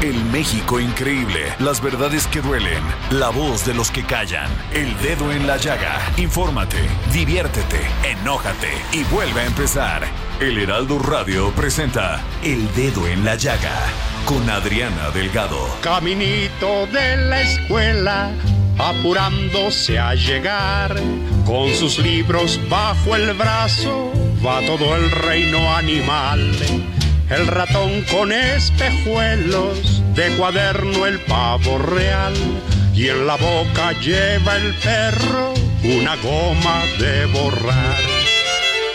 El México increíble, las verdades que duelen, la voz de los que callan, el dedo en la llaga. Infórmate, diviértete, enójate y vuelve a empezar. El Heraldo Radio presenta El Dedo en la Llaga con Adriana Delgado. Caminito de la escuela, apurándose a llegar, con sus libros bajo el brazo, va todo el reino animal. El ratón con espejuelos, de cuaderno el pavo real, y en la boca lleva el perro una goma de borrar.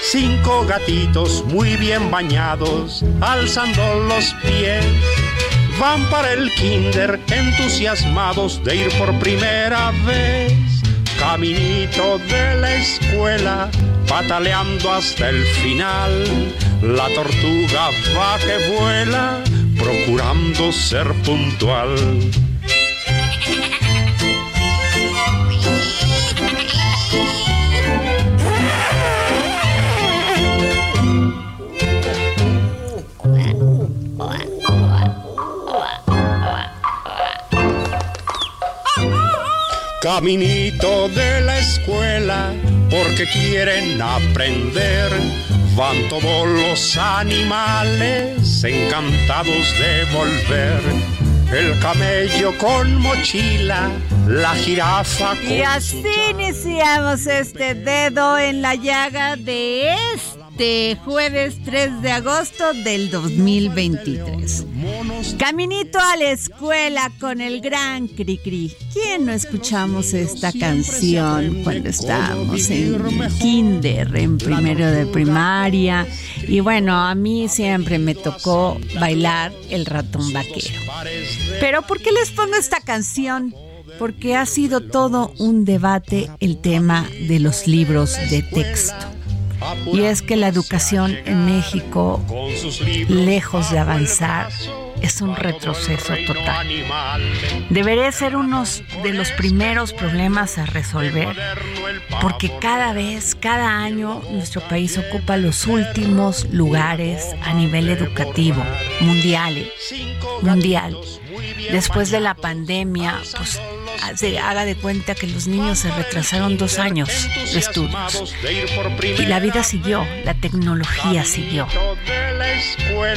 Cinco gatitos muy bien bañados, alzando los pies, van para el kinder entusiasmados de ir por primera vez. Caminito de la escuela, pataleando hasta el final. La tortuga va que vuela, procurando ser puntual. Caminito de la escuela, porque quieren aprender. Van todos los animales encantados de volver. El camello con mochila, la jirafa con Y así iniciamos este dedo en la llaga de este jueves 3 de agosto del 2023. Caminito a la escuela con el gran Cricri. ¿Quién no escuchamos esta canción cuando estábamos en kinder, en primero de primaria? Y bueno, a mí siempre me tocó bailar el ratón vaquero. Pero ¿por qué les pongo esta canción? Porque ha sido todo un debate el tema de los libros de texto. Y es que la educación en México, lejos de avanzar, es un retroceso total. Debería ser uno de los primeros problemas a resolver, porque cada vez, cada año, nuestro país ocupa los últimos lugares a nivel educativo, mundial, mundial. Después de la pandemia, pues se haga de cuenta que los niños se retrasaron dos años de estudios. Y la vida siguió, la tecnología siguió.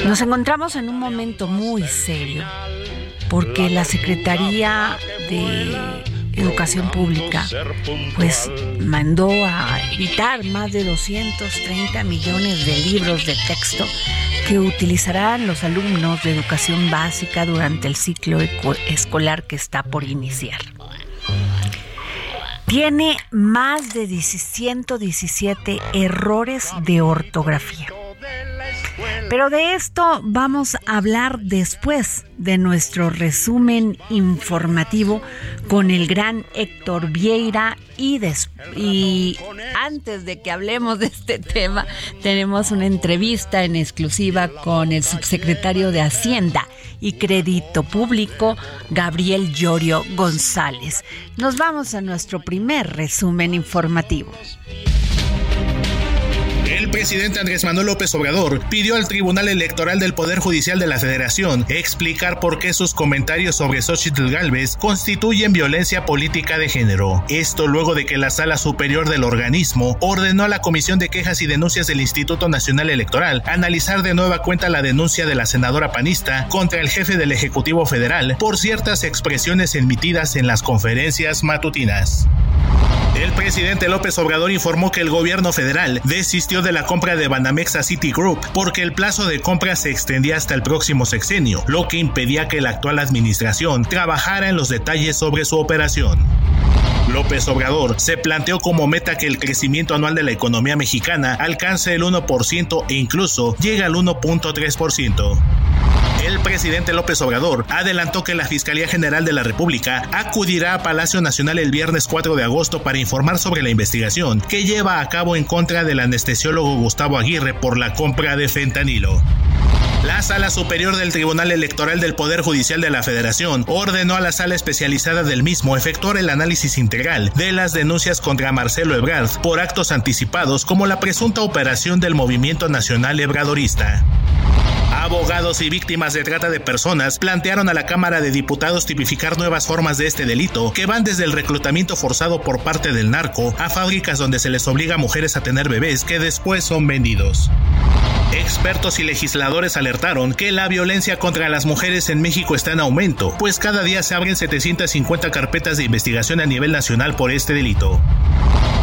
Nos encontramos en un momento muy serio, porque la Secretaría de Educación Pública pues mandó a editar más de 230 millones de libros de texto que utilizarán los alumnos de educación básica durante el ciclo escolar que está por iniciar. Tiene más de 117 errores de ortografía. Pero de esto vamos a hablar después de nuestro resumen informativo con el gran Héctor Vieira y, antes de que hablemos de este tema tenemos una entrevista en exclusiva con el subsecretario de Hacienda y Crédito Público, Gabriel Llorio González. Nos vamos a nuestro primer resumen informativo. Presidente Andrés Manuel López Obrador pidió al Tribunal Electoral del Poder Judicial de la Federación explicar por qué sus comentarios sobre Xochitl Galvez constituyen violencia política de género. Esto luego de que la Sala Superior del organismo ordenó a la Comisión de Quejas y Denuncias del Instituto Nacional Electoral analizar de nueva cuenta la denuncia de la senadora panista contra el jefe del Ejecutivo Federal por ciertas expresiones emitidas en las conferencias matutinas. El presidente López Obrador informó que el gobierno federal desistió de la compra de Banamex a Citigroup porque el plazo de compra se extendía hasta el próximo sexenio, lo que impedía que la actual administración trabajara en los detalles sobre su operación. López Obrador se planteó como meta que el crecimiento anual de la economía mexicana alcance el 1% e incluso llegue al 1.3%. El presidente López Obrador adelantó que la Fiscalía General de la República acudirá a Palacio Nacional el viernes 4 de agosto para informar sobre la investigación que lleva a cabo en contra del anestesiólogo Gustavo Aguirre por la compra de fentanilo. La Sala Superior del Tribunal Electoral del Poder Judicial de la Federación ordenó a la sala especializada del mismo efectuar el análisis integral de las denuncias contra Marcelo Ebrard por actos anticipados como la presunta operación del Movimiento Nacional Ebradorista. Abogados y víctimas de trata de personas plantearon a la Cámara de Diputados tipificar nuevas formas de este delito que van desde el reclutamiento forzado por parte del narco a fábricas donde se les obliga a mujeres a tener bebés que después son vendidos. Expertos y legisladores alertaron que la violencia contra las mujeres en México está en aumento, pues cada día se abren 750 carpetas de investigación a nivel nacional por este delito.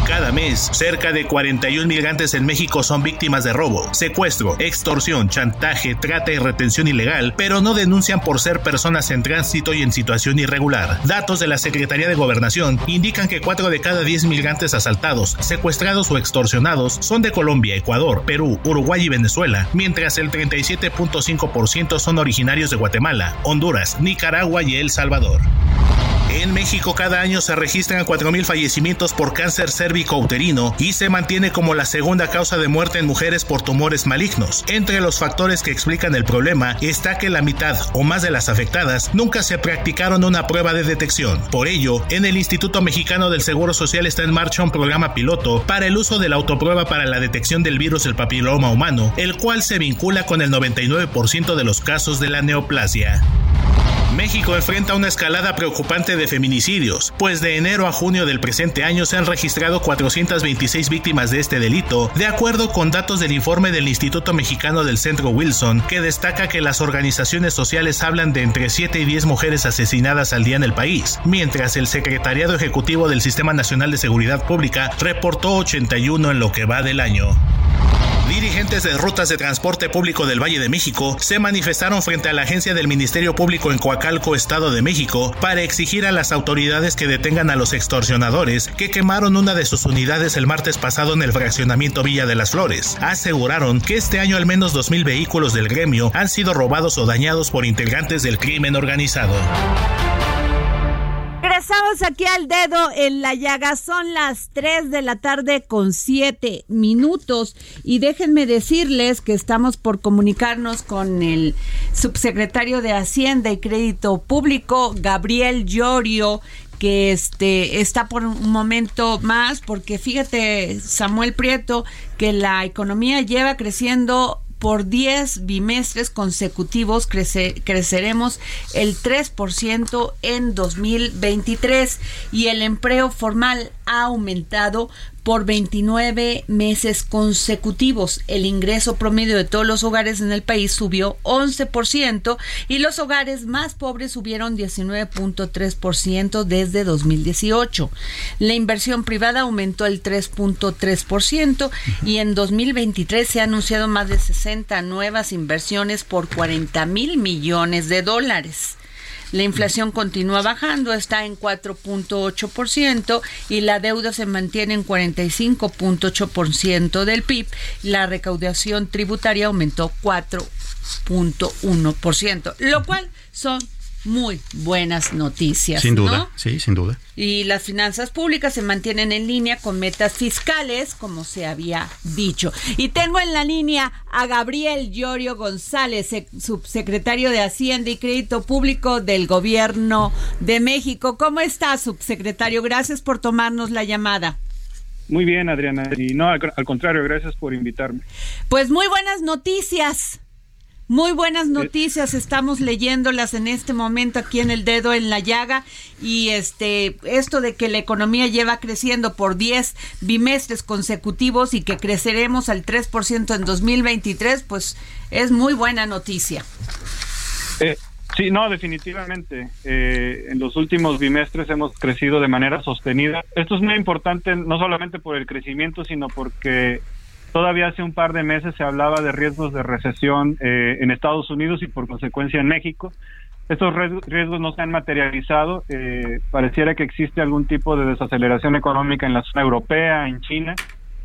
Cada mes, cerca de 41 migrantes en México son víctimas de robo, secuestro, extorsión, chantaje, trata y retención ilegal, pero no denuncian por ser personas en tránsito y en situación irregular. Datos de la Secretaría de Gobernación indican que 4 de cada 10 migrantes asaltados, secuestrados o extorsionados son de Colombia, Ecuador, Perú, Uruguay y Venezuela, mientras el 37.5% son originarios de Guatemala, Honduras, Nicaragua y El Salvador. En México cada año se registran 4.000 fallecimientos por cáncer cérvico-uterino y se mantiene como la segunda causa de muerte en mujeres por tumores malignos. Entre los factores que explican el problema está que la mitad o más de las afectadas nunca se practicaron una prueba de detección. Por ello, en el Instituto Mexicano del Seguro Social está en marcha un programa piloto para el uso de la autoprueba para la detección del virus del papiloma humano, el cual se vincula con el 99% de los casos de la neoplasia. México enfrenta una escalada preocupante de feminicidios, pues de enero a junio del presente año se han registrado 426 víctimas de este delito, de acuerdo con datos del informe del Instituto Mexicano del Centro Wilson, que destaca que las organizaciones sociales hablan de entre 7 y 10 mujeres asesinadas al día en el país, mientras el Secretariado Ejecutivo del Sistema Nacional de Seguridad Pública reportó 81 en lo que va del año. Dirigentes de rutas de transporte público del Valle de México se manifestaron frente a la agencia del Ministerio Público en Coacalco, Estado de México, para exigir a las autoridades que detengan a los extorsionadores que quemaron una de sus unidades el martes pasado en el fraccionamiento Villa de las Flores. Aseguraron que este año al menos 2.000 vehículos del gremio han sido robados o dañados por integrantes del crimen organizado. Regresamos aquí al dedo en la llaga. Son las 3 de la tarde con 7 minutos. Y déjenme decirles que estamos por comunicarnos con el subsecretario de Hacienda y Crédito Público, Gabriel Llorio que este está por un momento más porque fíjate Samuel Prieto que la economía lleva creciendo por 10 bimestres consecutivos creceremos el 3% en 2023 y el empleo formal ha aumentado por 29 meses consecutivos. El ingreso promedio de todos los hogares en el país subió 11% y los hogares más pobres subieron 19.3% desde 2018. La inversión privada aumentó el 3.3% y en 2023 se han anunciado más de 60 nuevas inversiones por 40 mil millones de dólares. La inflación continúa bajando, está en 4.8% y la deuda se mantiene en 45.8% del PIB. La recaudación tributaria aumentó 4.1%, lo cual son muy buenas noticias. Sin duda, sí, sin duda. Y las finanzas públicas se mantienen en línea con metas fiscales, como se había dicho. Y tengo en la línea a Gabriel Llorio González, subsecretario de Hacienda y Crédito Público del Gobierno de México. ¿Cómo está, subsecretario? Gracias por tomarnos la llamada. Muy bien, Adriana. Y no, al, contrario, gracias por invitarme. Pues muy buenas noticias. Muy buenas noticias, estamos leyéndolas en este momento aquí en el dedo en la llaga y este esto de que la economía lleva creciendo por 10 bimestres consecutivos y que creceremos al 3% en 2023, pues es muy buena noticia. Eh, Sí, no, definitivamente. Eh, en los últimos bimestres hemos crecido de manera sostenida. Esto es muy importante no solamente por el crecimiento, sino porque todavía hace un par de meses se hablaba de riesgos de recesión eh, en Estados Unidos y por consecuencia en México. Estos riesgos no se han materializado. Eh, pareciera que existe algún tipo de desaceleración económica en la zona europea, en China,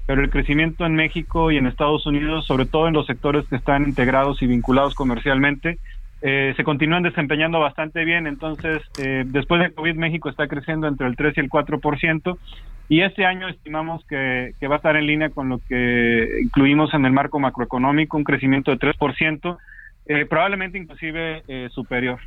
pero el crecimiento en México y en Estados Unidos, sobre todo en los sectores que están integrados y vinculados comercialmente, eh, se continúan desempeñando bastante bien. Entonces, eh, después de COVID, México está creciendo entre el 3 y el 4%. Y este año estimamos que, va a estar en línea con lo que incluimos en el marco macroeconómico, un crecimiento de 3%, eh, probablemente inclusive superior.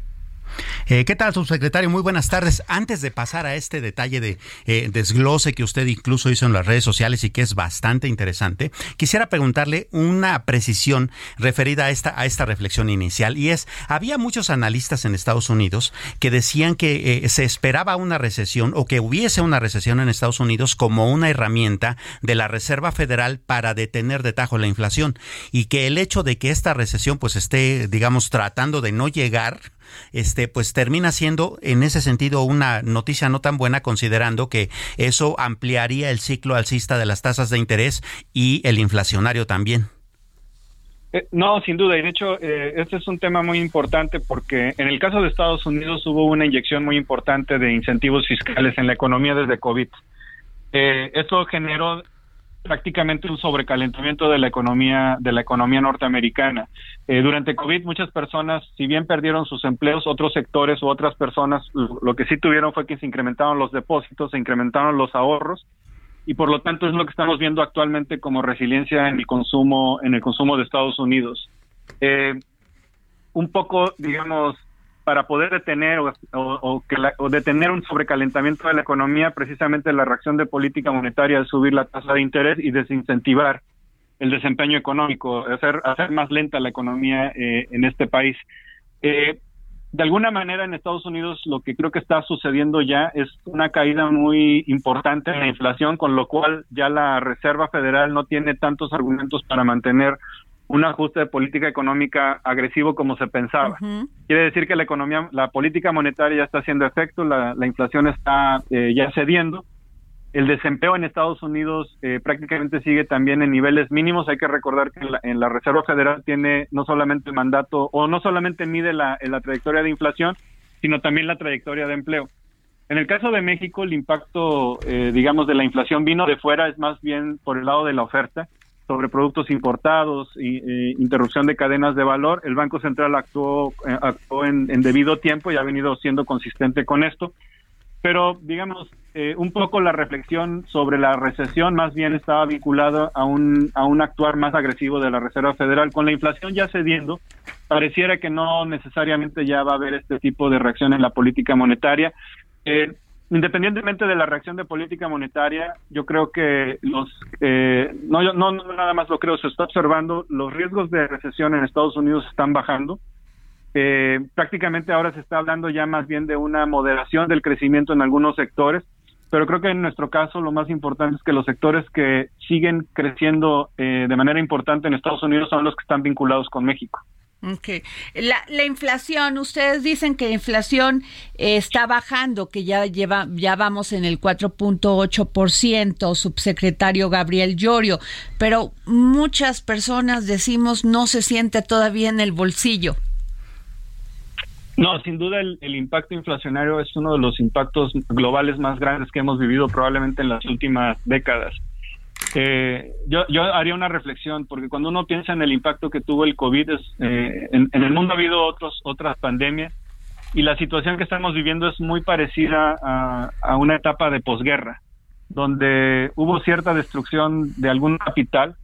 Eh, ¿Qué tal, subsecretario? Muy buenas tardes. Antes de pasar a este detalle de eh, desglose que usted incluso hizo en las redes sociales y que es bastante interesante, quisiera preguntarle una precisión referida a esta, a esta reflexión inicial. Y es, había muchos analistas en Estados Unidos que decían que eh, se esperaba una recesión o que hubiese una recesión en Estados Unidos como una herramienta de la Reserva Federal para detener de tajo la inflación y que el hecho de que esta recesión pues esté, digamos, tratando de no llegar, este, pues termina siendo en ese sentido una noticia no tan buena considerando que eso ampliaría el ciclo alcista de las tasas de interés y el inflacionario también. Eh, no, sin duda, y de hecho, eh, este es un tema muy importante porque en el caso de Estados Unidos hubo una inyección muy importante de incentivos fiscales en la economía desde COVID. Eh, esto generó prácticamente un sobrecalentamiento de la economía de la economía norteamericana. Eh, durante COVID muchas personas, si bien perdieron sus empleos, otros sectores u otras personas lo, que sí tuvieron fue que se incrementaron los depósitos, se incrementaron los ahorros y por lo tanto es lo que estamos viendo actualmente como resiliencia en el consumo en el consumo de Estados Unidos. Eh, un poco, digamos, para poder detener o, que detener un sobrecalentamiento de la economía, precisamente la reacción de política monetaria es subir la tasa de interés y desincentivar el desempeño económico, hacer, hacer más lenta la economía eh, en este país. Eh, de alguna manera en Estados Unidos lo que creo que está sucediendo ya es una caída muy importante en la inflación, con lo cual ya la Reserva Federal no tiene tantos argumentos para mantener un ajuste de política económica agresivo como se pensaba. Quiere decir que la economía, la política monetaria ya está haciendo efecto, la, inflación está eh, ya cediendo. El desempleo en Estados Unidos eh, prácticamente sigue también en niveles mínimos. Hay que recordar que en la, Reserva Federal tiene no solamente el mandato o no solamente mide la, la trayectoria de inflación, sino también la trayectoria de empleo. En el caso de México, el impacto, eh, digamos, de la inflación vino de fuera, es más bien por el lado de la oferta sobre productos importados y eh, interrupción de cadenas de valor. El Banco Central actuó, eh, actuó en, debido tiempo y ha venido siendo consistente con esto. Pero, digamos, eh, un poco la reflexión sobre la recesión más bien estaba vinculada a un, a un actuar más agresivo de la Reserva Federal. Con la inflación ya cediendo, pareciera que no necesariamente ya va a haber este tipo de reacción en la política monetaria. Eh, independientemente de la reacción de política monetaria, yo creo que los eh, no, no, nada más lo creo, se está observando los riesgos de recesión en Estados Unidos están bajando. Eh, prácticamente ahora se está hablando ya más bien de una moderación del crecimiento en algunos sectores, pero creo que en nuestro caso lo más importante es que los sectores que siguen creciendo eh, de manera importante en Estados Unidos son los que están vinculados con México. Okay. La, la, inflación, ustedes dicen que la inflación eh, está bajando, que ya lleva, ya vamos en el 4.8%, subsecretario Gabriel Llorio, pero muchas personas decimos no se siente todavía en el bolsillo. No, sin duda el, el impacto inflacionario es uno de los impactos globales más grandes que hemos vivido probablemente en las últimas décadas. Eh, yo, yo haría una reflexión, porque cuando uno piensa en el impacto que tuvo el COVID, eh, en, el mundo ha habido otros, otras pandemias y la situación que estamos viviendo es muy parecida a, una etapa de posguerra, donde hubo cierta destrucción de algún capital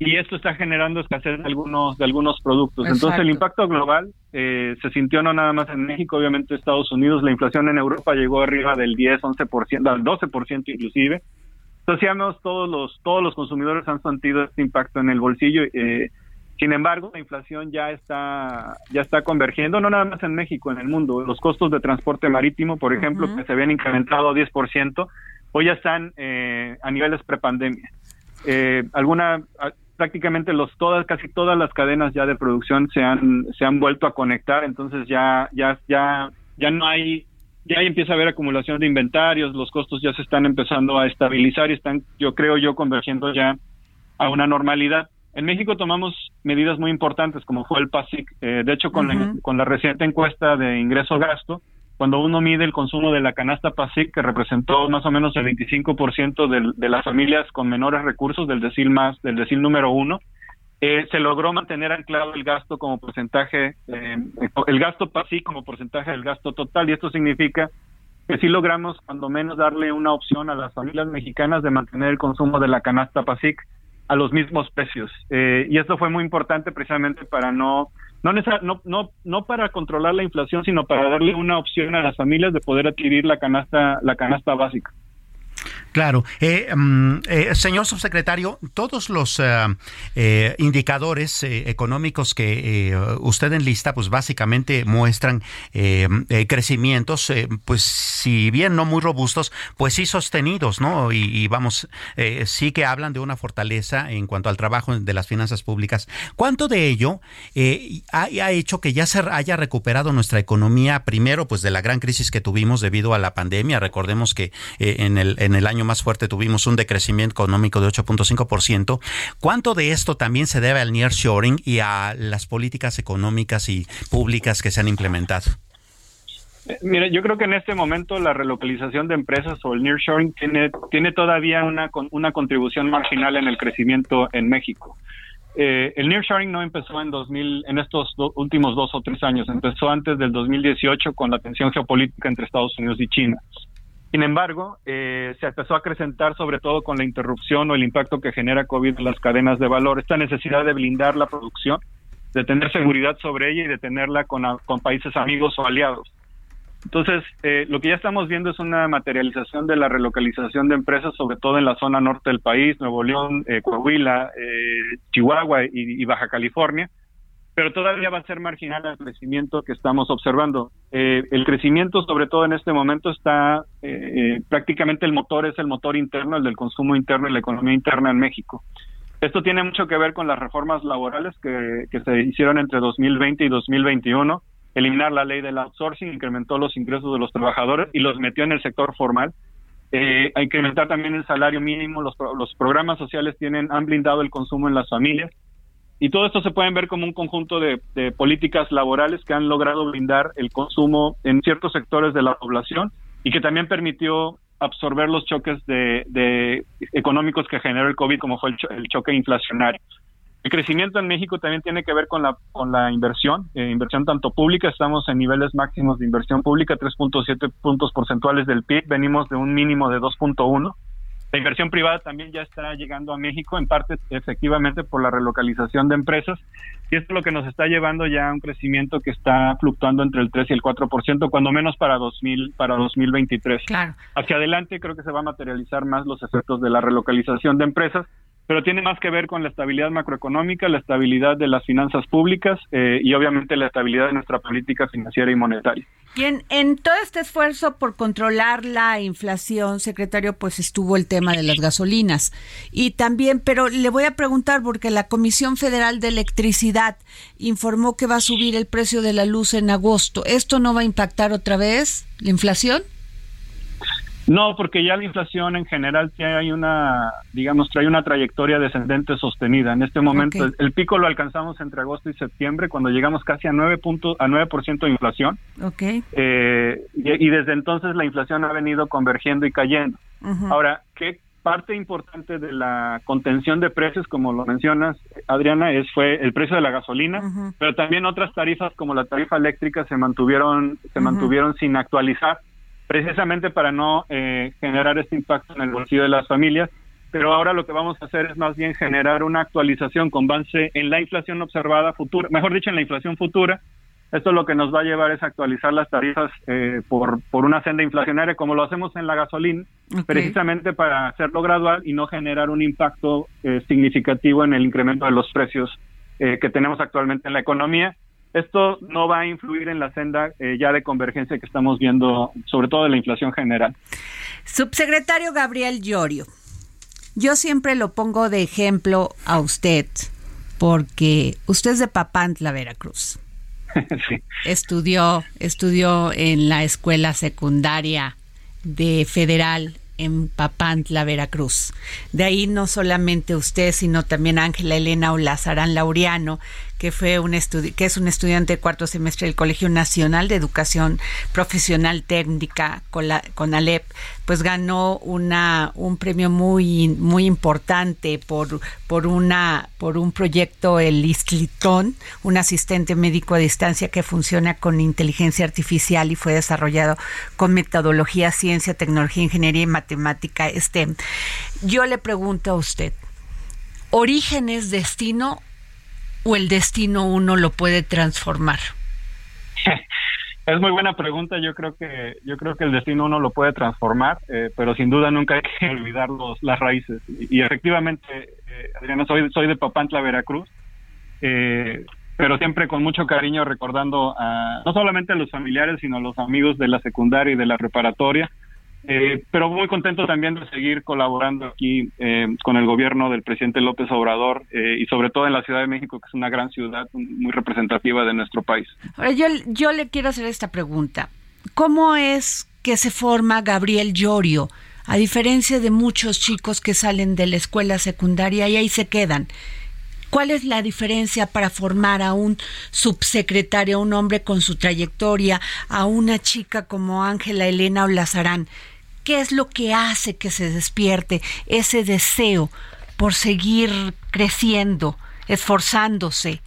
y esto está generando escasez de algunos, de algunos productos. Entonces el impacto global eh, se sintió no nada más en México, obviamente Estados Unidos, la inflación en Europa llegó arriba del 10, 11%, al 12% inclusive Asociamos todos los todos los consumidores han sentido este impacto en el bolsillo. Eh, sin embargo, la inflación ya está ya está convergiendo, no nada más en México, en el mundo. Los costos de transporte marítimo, por ejemplo, que se habían incrementado 10%, hoy ya están eh, a niveles prepandemia. Eh, alguna prácticamente los todas casi todas las cadenas ya de producción se han se han vuelto a conectar, entonces ya ya ya ya no hay ya empieza a haber acumulación de inventarios, los costos ya se están empezando a estabilizar y están, yo creo yo, convergiendo ya a una normalidad. En México tomamos medidas muy importantes, como fue el PASIC. Eh, de hecho, con, la, con la reciente encuesta de ingreso-gasto, cuando uno mide el consumo de la canasta PASIC, que representó más o menos el 25% de, de las familias con menores recursos, del decil más, del decil número uno, eh, se logró mantener anclado el gasto como porcentaje, eh, el gasto PASI como porcentaje del gasto total, y esto significa que sí logramos cuando menos darle una opción a las familias mexicanas de mantener el consumo de la canasta PASIC a los mismos precios. Eh, y esto fue muy importante precisamente para no no, no, no, no para controlar la inflación, sino para darle una opción a las familias de poder adquirir la canasta, la canasta básica. Claro. Eh, mm, eh, señor subsecretario, todos los eh, indicadores económicos que usted enlista, pues básicamente muestran crecimientos, pues si bien no muy robustos, pues sí sostenidos, ¿no? Y, vamos, sí que hablan de una fortaleza en cuanto al trabajo de las finanzas públicas. ¿Cuánto de ello ha, hecho que ya se haya recuperado nuestra economía, primero, pues de la gran crisis que tuvimos debido a la pandemia? Recordemos que en el, el año más fuerte tuvimos un decrecimiento económico de 8.5%. ¿Cuánto de esto también se debe al nearshoring y a las políticas económicas y públicas que se han implementado? Eh, mire, yo creo que en este momento la relocalización de empresas o el nearshoring tiene, tiene todavía una, una contribución marginal en el crecimiento en México. Eh, el nearshoring no empezó en 2000, en estos últimos dos o tres años, empezó antes del 2018 con la tensión geopolítica entre Estados Unidos y China. Sin embargo, eh, se empezó a acrecentar sobre todo con la interrupción o el impacto que genera COVID en las cadenas de valor, esta necesidad de blindar la producción, de tener seguridad sobre ella y de tenerla con, países amigos o aliados. Entonces, eh, lo que ya estamos viendo es una materialización de la relocalización de empresas, sobre todo en la zona norte del país, Nuevo León, eh, Coahuila, Chihuahua y Baja California, pero todavía va a ser marginal el crecimiento que estamos observando. Eh, el crecimiento, sobre todo en este momento, está eh, eh, prácticamente el motor es el motor interno, el del consumo interno y la economía interna en México. Esto tiene mucho que ver con las reformas laborales que, se hicieron entre 2020 y 2021. Eliminar la ley del outsourcing incrementó los ingresos de los trabajadores y los metió en el sector formal. Eh, a incrementar también el salario mínimo. Los, los programas sociales tienen han blindado el consumo en las familias y todo esto se puede ver como un conjunto de, políticas laborales que han logrado blindar el consumo en ciertos sectores de la población y que también permitió absorber los choques de, económicos que generó el COVID, como fue el, choque inflacionario. El crecimiento en México también tiene que ver con la, con la inversión, eh, inversión tanto pública, estamos en niveles máximos de inversión pública, 3.7 puntos porcentuales del PIB, venimos de un mínimo de 2.1 la inversión privada también ya está llegando a México, en parte efectivamente por la relocalización de empresas, y esto es lo que nos está llevando ya a un crecimiento que está fluctuando entre el 3 y el 4%, cuando menos para 2000 para 2023. Claro. Hacia adelante creo que se va a materializar más los efectos de la relocalización de empresas pero tiene más que ver con la estabilidad macroeconómica, la estabilidad de las finanzas públicas eh, y obviamente la estabilidad de nuestra política financiera y monetaria. Bien, en todo este esfuerzo por controlar la inflación, secretario, pues estuvo el tema de las gasolinas. Y también, pero le voy a preguntar, porque la Comisión Federal de Electricidad informó que va a subir el precio de la luz en agosto. ¿Esto no va a impactar otra vez la inflación? No, porque ya la inflación en general hay una, digamos, trae una trayectoria descendente sostenida. En este momento el, pico lo alcanzamos entre agosto y septiembre, cuando llegamos casi a 9 puntos, a 9% de inflación. Okay. Eh, y, desde entonces la inflación ha venido convergiendo y cayendo. Ahora, ¿qué parte importante de la contención de precios, como lo mencionas, Adriana, es fue el precio de la gasolina, pero también otras tarifas como la tarifa eléctrica se mantuvieron se mantuvieron sin actualizar precisamente para no eh, generar este impacto en el bolsillo de las familias. Pero ahora lo que vamos a hacer es más bien generar una actualización con base en la inflación observada futura, mejor dicho, en la inflación futura. Esto lo que nos va a llevar es actualizar las tarifas eh, por, por una senda inflacionaria, como lo hacemos en la gasolina, precisamente para hacerlo gradual y no generar un impacto eh, significativo en el incremento de los precios eh, que tenemos actualmente en la economía. Esto no va a influir en la senda eh, ya de convergencia que estamos viendo, sobre todo de la inflación general. Subsecretario Gabriel Llorio, yo siempre lo pongo de ejemplo a usted porque usted es de Papantla, Veracruz. sí. Estudió, estudió en la escuela secundaria de Federal en Papantla, Veracruz. De ahí no solamente usted, sino también Ángela Elena Olazarán Laureano, que fue un que es un estudiante de cuarto semestre del Colegio Nacional de Educación Profesional Técnica con Alep, pues ganó una un premio muy muy importante por por una por un proyecto el Islitón, un asistente médico a distancia que funciona con inteligencia artificial y fue desarrollado con metodología ciencia, tecnología, ingeniería y matemática STEM. Yo le pregunto a usted, ¿orígenes, destino o el destino uno lo puede transformar? Es muy buena pregunta. Yo creo que yo creo que el destino uno lo puede transformar, eh, pero sin duda nunca hay que olvidar los, las raíces. Y, efectivamente, eh, Adriana, soy soy de Papantla, Veracruz, eh, pero siempre con mucho cariño recordando a, no solamente a los familiares, sino a los amigos de la secundaria y de la preparatoria eh, pero muy contento también de seguir colaborando aquí eh, con el gobierno del presidente López Obrador eh, y sobre todo en la Ciudad de México, que es una gran ciudad muy representativa de nuestro país. Ahora, yo, yo le quiero hacer esta pregunta. ¿Cómo es que se forma Gabriel Llorio? A diferencia de muchos chicos que salen de la escuela secundaria y ahí se quedan. ¿Cuál es la diferencia para formar a un subsecretario, a un hombre con su trayectoria, a una chica como Ángela Elena Olazarán? ¿Qué es lo que hace que se despierte ese deseo por seguir creciendo, esforzándose?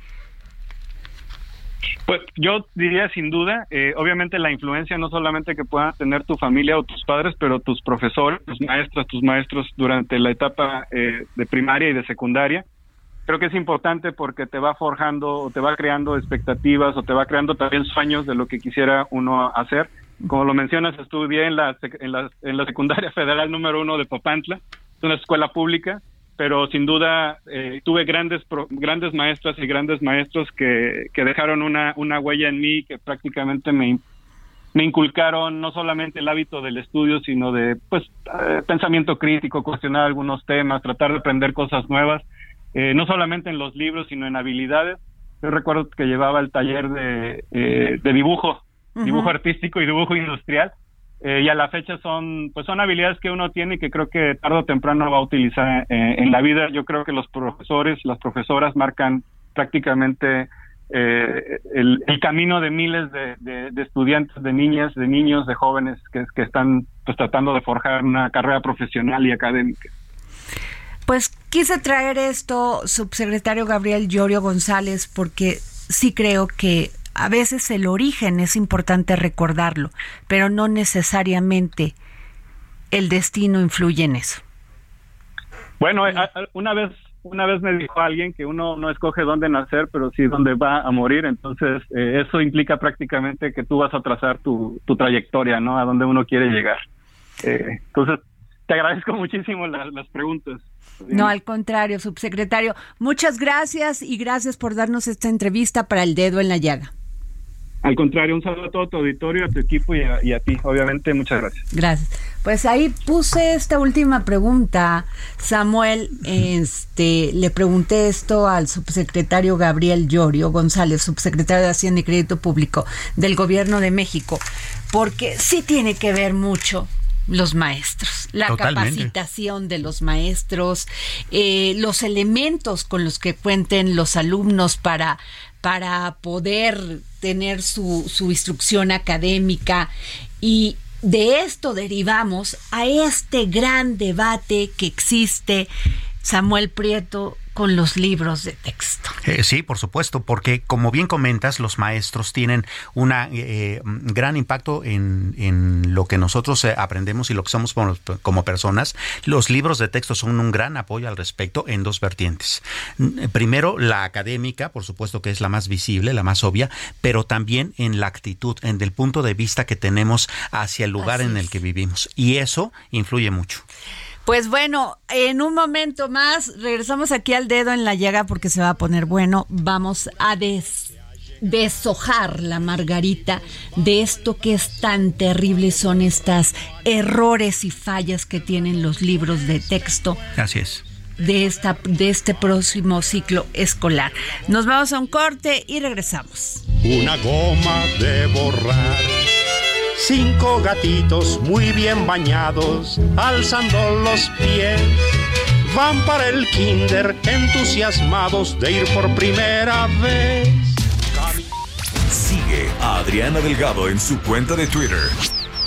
Pues yo diría sin duda, eh, obviamente la influencia no solamente que puedan tener tu familia o tus padres, pero tus profesores, tus maestras, tus maestros durante la etapa eh, de primaria y de secundaria. Creo que es importante porque te va forjando o te va creando expectativas o te va creando también sueños de lo que quisiera uno hacer como lo mencionas, estudié en la, en la, en la secundaria federal número uno de Popantla, es una escuela pública, pero sin duda eh, tuve grandes grandes maestras y grandes maestros que, dejaron una, huella en mí que prácticamente me, inculcaron no solamente el hábito del estudio, sino de pues eh, pensamiento crítico, cuestionar algunos temas, tratar de aprender cosas nuevas, eh, no solamente en los libros, sino en habilidades. Yo recuerdo que llevaba el taller de, de dibujo dibujo artístico y dibujo industrial. Eh, y a la fecha son pues son habilidades que uno tiene y que creo que tarde o temprano va a utilizar eh, en la vida. Yo creo que los profesores, las profesoras marcan prácticamente eh, el, camino de miles de, estudiantes, de niñas, de niños, de jóvenes que, que están pues tratando de forjar una carrera profesional y académica. Pues quise traer esto, subsecretario Gabriel Llorio González, porque sí creo que a veces el origen es importante recordarlo, pero no necesariamente el destino influye en eso. Bueno, eh, una vez una vez me dijo alguien que uno no escoge dónde nacer, pero sí dónde va a morir. Entonces, eh, eso implica prácticamente que tú vas a trazar tu, tu trayectoria, ¿no? A dónde uno quiere llegar. Eh, entonces, te agradezco muchísimo las preguntas. No, al contrario, subsecretario. Muchas gracias y gracias por darnos esta entrevista para el dedo en la llaga. Al contrario, un saludo a todo tu auditorio, a tu equipo y a, ti, obviamente, muchas gracias. Gracias. Pues ahí puse esta última pregunta, Samuel, este, le pregunté esto al subsecretario Gabriel Llorio González, subsecretario de Hacienda y Crédito Público del Gobierno de México, porque sí tiene que ver mucho los maestros, la capacitación de los maestros, eh, los elementos con los que cuenten los alumnos para para poder tener su, su instrucción académica. Y de esto derivamos a este gran debate que existe, Samuel Prieto, con los libros de texto. Eh, sí, por supuesto, porque como bien comentas, los maestros tienen un eh, gran impacto en, en, lo que nosotros eh, aprendemos y lo que somos como, como, personas. Los libros de texto son un gran apoyo al respecto en dos vertientes. Primero, la académica, por supuesto que es la más visible, la más obvia, pero también en la actitud, en el punto de vista que tenemos hacia el lugar en el que vivimos. Y eso influye mucho. Pues bueno, en un momento más regresamos aquí al dedo en la llaga porque se va a poner bueno. Vamos a deshojar la margarita de esto que es tan terrible son estas errores y fallas que tienen los libros de texto. Así es. De, esta, de este próximo ciclo escolar. Nos vamos a un corte y regresamos. Una goma de borrar Cinco gatitos muy bien bañados, alzando los pies, van para el kinder entusiasmados de ir por primera vez. Sigue a Adriana Delgado en su cuenta de Twitter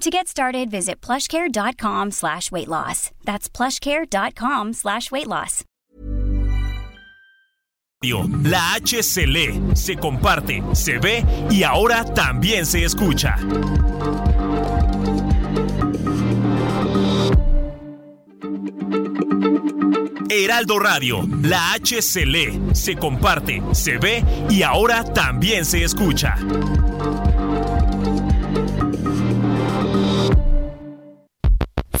To get started, visit plushcare.com slash weight loss. That's plushcare.com slash weight loss. La H se lee, se comparte, se ve y ahora también se escucha. Heraldo Radio, la H se lee, se comparte, se ve y ahora también se escucha.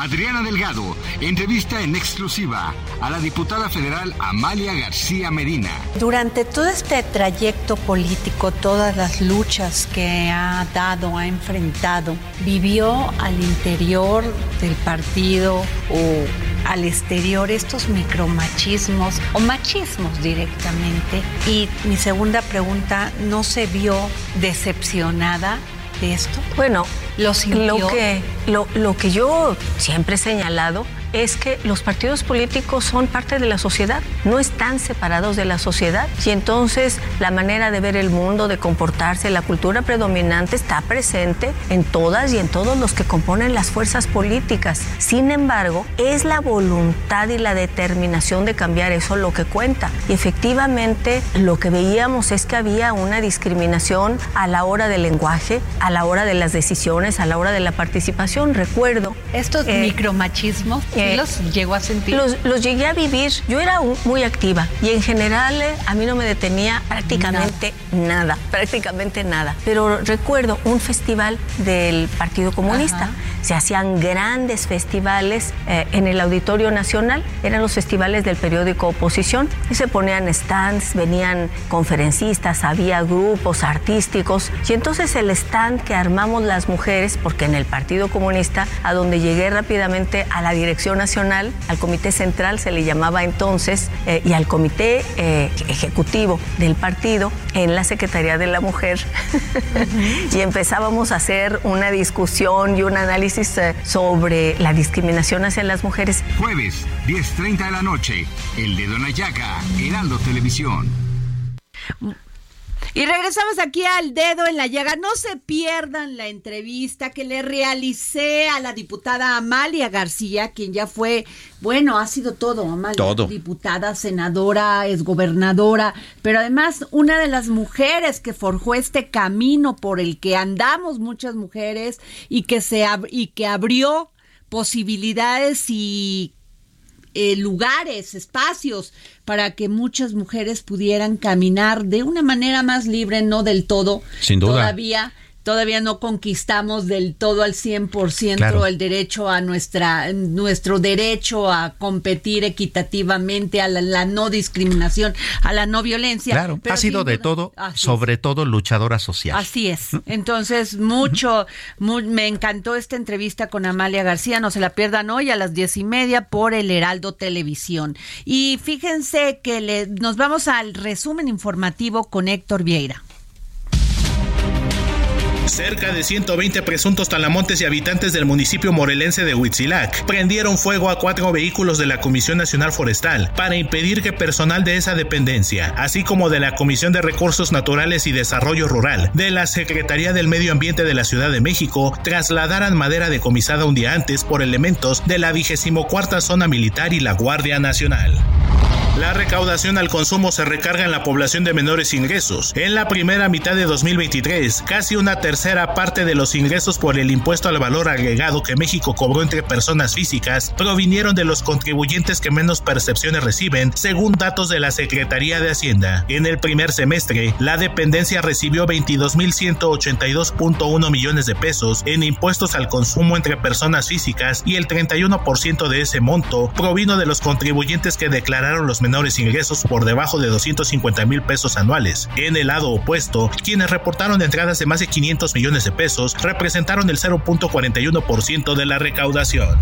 Adriana Delgado entrevista en exclusiva a la diputada federal Amalia García Medina. Durante todo este trayecto político, todas las luchas que ha dado, ha enfrentado, vivió al interior del partido o al exterior estos micromachismos o machismos directamente. Y mi segunda pregunta, ¿no se vio decepcionada de esto? Bueno, lo, lo que, lo, lo que yo siempre he señalado es que los partidos políticos son parte de la sociedad, no están separados de la sociedad y entonces la manera de ver el mundo, de comportarse, la cultura predominante está presente en todas y en todos los que componen las fuerzas políticas. Sin embargo, es la voluntad y la determinación de cambiar eso lo que cuenta. Y efectivamente lo que veíamos es que había una discriminación a la hora del lenguaje, a la hora de las decisiones, a la hora de la participación. Recuerdo estos eh, micromachismos los llegó a sentir? Los, llegué a vivir. Yo era muy activa y en general eh, a mí no me detenía prácticamente nada, prácticamente nada. Pero recuerdo un festival del Partido Comunista. Se hacían grandes festivales eh, en el Auditorio Nacional. Eran los festivales del periódico Oposición y se ponían stands, venían conferencistas, había grupos artísticos. Y entonces el stand que armamos las mujeres, porque en el Partido Comunista, a donde llegué rápidamente a la dirección Nacional, al Comité Central se le llamaba entonces, eh, y al Comité eh, Ejecutivo del partido en la Secretaría de la Mujer. y empezábamos a hacer una discusión y un análisis eh, sobre la discriminación hacia las mujeres. Jueves, 10.30 de la noche, El Dedo en la Yaca, Heraldo Televisión. Y regresamos aquí al dedo en la llaga. No se pierdan la entrevista que le realicé a la diputada Amalia García, quien ya fue, bueno, ha sido todo, Amalia. Todo. Diputada, senadora, es gobernadora, pero además una de las mujeres que forjó este camino por el que andamos muchas mujeres y que se y que abrió posibilidades y eh, lugares, espacios para que muchas mujeres pudieran caminar de una manera más libre, no del todo. Sin duda. Todavía todavía no conquistamos del todo al 100% Claro. el derecho a nuestra nuestro derecho a competir equitativamente a la, la no discriminación, a la no violencia. Claro, Pero ha sido de todo, es. sobre todo luchadora social. Así es. Entonces, mucho, mu- me encantó esta entrevista con Amalia García. No se la pierdan hoy a las diez y media por el Heraldo Televisión. Y fíjense que le, nos vamos al resumen informativo con Héctor Vieira. Cerca de 120 presuntos talamontes y habitantes del municipio morelense de Huitzilac prendieron fuego a cuatro vehículos de la Comisión Nacional Forestal para impedir que personal de esa dependencia, así como de la Comisión de Recursos Naturales y Desarrollo Rural, de la Secretaría del Medio Ambiente de la Ciudad de México, trasladaran madera decomisada un día antes por elementos de la 24 Zona Militar y la Guardia Nacional. La recaudación al consumo se recarga en la población de menores ingresos. En la primera mitad de 2023, casi una tercera parte de los ingresos por el impuesto al valor agregado que México cobró entre personas físicas provinieron de los contribuyentes que menos percepciones reciben, según datos de la Secretaría de Hacienda. En el primer semestre, la dependencia recibió 22.182.1 millones de pesos en impuestos al consumo entre personas físicas y el 31% de ese monto provino de los contribuyentes que declararon los menores ingresos por debajo de 250 mil pesos anuales. En el lado opuesto, quienes reportaron entradas de más de 500 millones de pesos representaron el 0.41% de la recaudación.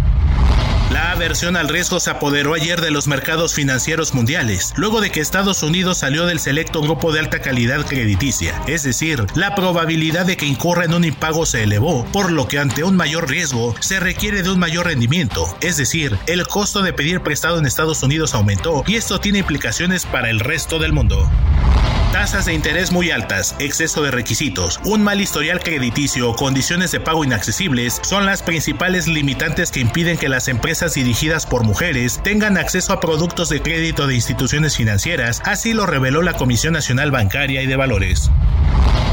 La aversión al riesgo se apoderó ayer de los mercados financieros mundiales, luego de que Estados Unidos salió del selecto grupo de alta calidad crediticia, es decir, la probabilidad de que incurra en un impago se elevó, por lo que ante un mayor riesgo se requiere de un mayor rendimiento, es decir, el costo de pedir prestado en Estados Unidos aumentó y esto tiene implicaciones para el resto del mundo. Tasas de interés muy altas, exceso de requisitos, un mal historial crediticio o condiciones de pago inaccesibles son las principales limitantes que impiden que las empresas dirigidas por mujeres tengan acceso a productos de crédito de instituciones financieras, así lo reveló la Comisión Nacional Bancaria y de Valores.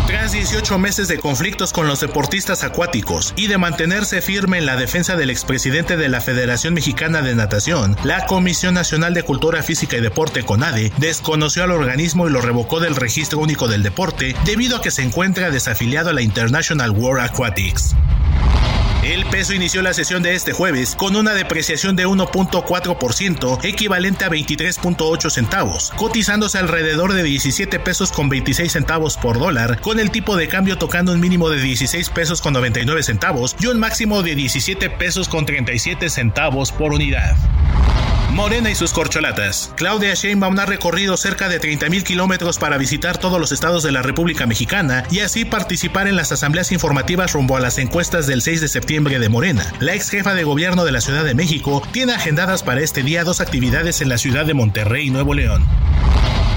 Tras 18 meses de conflictos con los deportistas acuáticos y de mantenerse firme en la defensa del expresidente de la Federación Mexicana de Natación, la Comisión Nacional de Cultura Física y Deporte CONADE desconoció al organismo y lo revocó del Registro Único del Deporte debido a que se encuentra desafiliado a la International World Aquatics. El peso inició la sesión de este jueves con una depreciación de 1.4%, equivalente a 23.8 centavos, cotizándose alrededor de 17 pesos con 26 centavos por dólar, con el tipo de cambio tocando un mínimo de 16 pesos con 99 centavos y un máximo de 17 pesos con 37 centavos por unidad. Morena y sus corcholatas. Claudia Sheinbaum ha recorrido cerca de 30.000 kilómetros para visitar todos los estados de la República Mexicana y así participar en las asambleas informativas rumbo a las encuestas del 6 de septiembre de Morena. La ex jefa de gobierno de la Ciudad de México tiene agendadas para este día dos actividades en la ciudad de Monterrey, Nuevo León.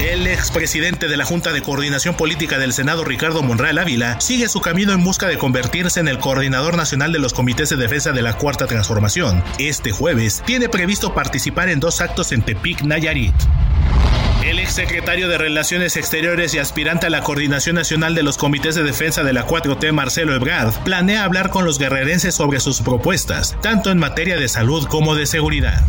El expresidente de la Junta de Coordinación Política del Senado, Ricardo Monreal Ávila, sigue su camino en busca de convertirse en el coordinador nacional de los comités de defensa de la Cuarta Transformación. Este jueves tiene previsto participar en dos actos en Tepic, Nayarit. El exsecretario de Relaciones Exteriores y aspirante a la coordinación nacional de los comités de defensa de la 4T, Marcelo Ebrard, planea hablar con los guerrerenses sobre sus propuestas, tanto en materia de salud como de seguridad.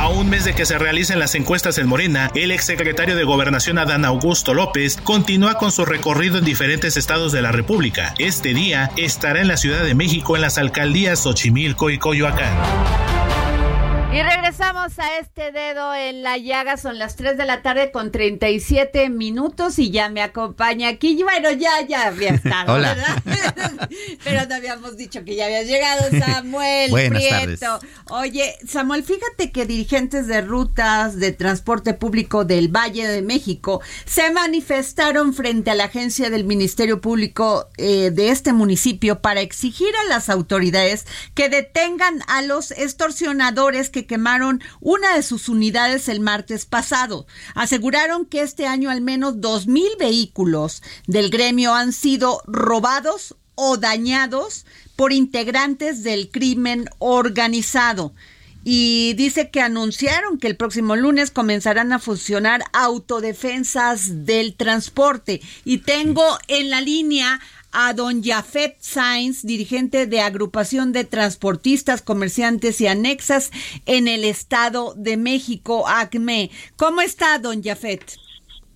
A un mes de que se realicen las encuestas en Morena, el exsecretario de Gobernación Adán Augusto López continúa con su recorrido en diferentes estados de la República. Este día estará en la Ciudad de México en las alcaldías Xochimilco y Coyoacán. Y regresamos a este dedo en la llaga. Son las 3 de la tarde con 37 minutos y ya me acompaña aquí. Bueno, ya, ya había estado, Hola. ¿verdad? Pero no habíamos dicho que ya habías llegado, Samuel Buenas Prieto. tardes. Oye, Samuel, fíjate que dirigentes de rutas de transporte público del Valle de México se manifestaron frente a la agencia del Ministerio Público eh, de este municipio para exigir a las autoridades que detengan a los extorsionadores que que quemaron una de sus unidades el martes pasado. Aseguraron que este año al menos dos mil vehículos del gremio han sido robados o dañados por integrantes del crimen organizado y dice que anunciaron que el próximo lunes comenzarán a funcionar autodefensas del transporte. Y tengo en la línea a don Jafet Sainz, dirigente de agrupación de transportistas, comerciantes y anexas en el Estado de México, ACME. ¿Cómo está, don Jafet?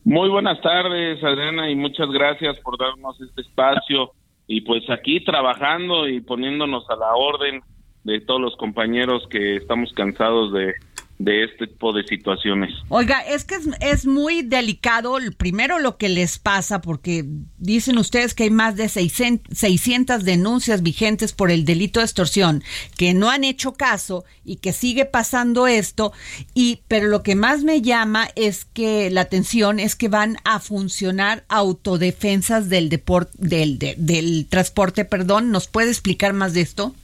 Muy buenas tardes, Adriana, y muchas gracias por darnos este espacio. Y pues aquí trabajando y poniéndonos a la orden de todos los compañeros que estamos cansados de, de este tipo de situaciones. Oiga, es que es, muy delicado, primero lo que les pasa, porque dicen ustedes que hay más de 600, denuncias vigentes por el delito de extorsión, que no han hecho caso y que sigue pasando esto, y pero lo que más me llama es que la atención es que van a funcionar autodefensas del, deporte del, del transporte, perdón, ¿nos puede explicar más de esto?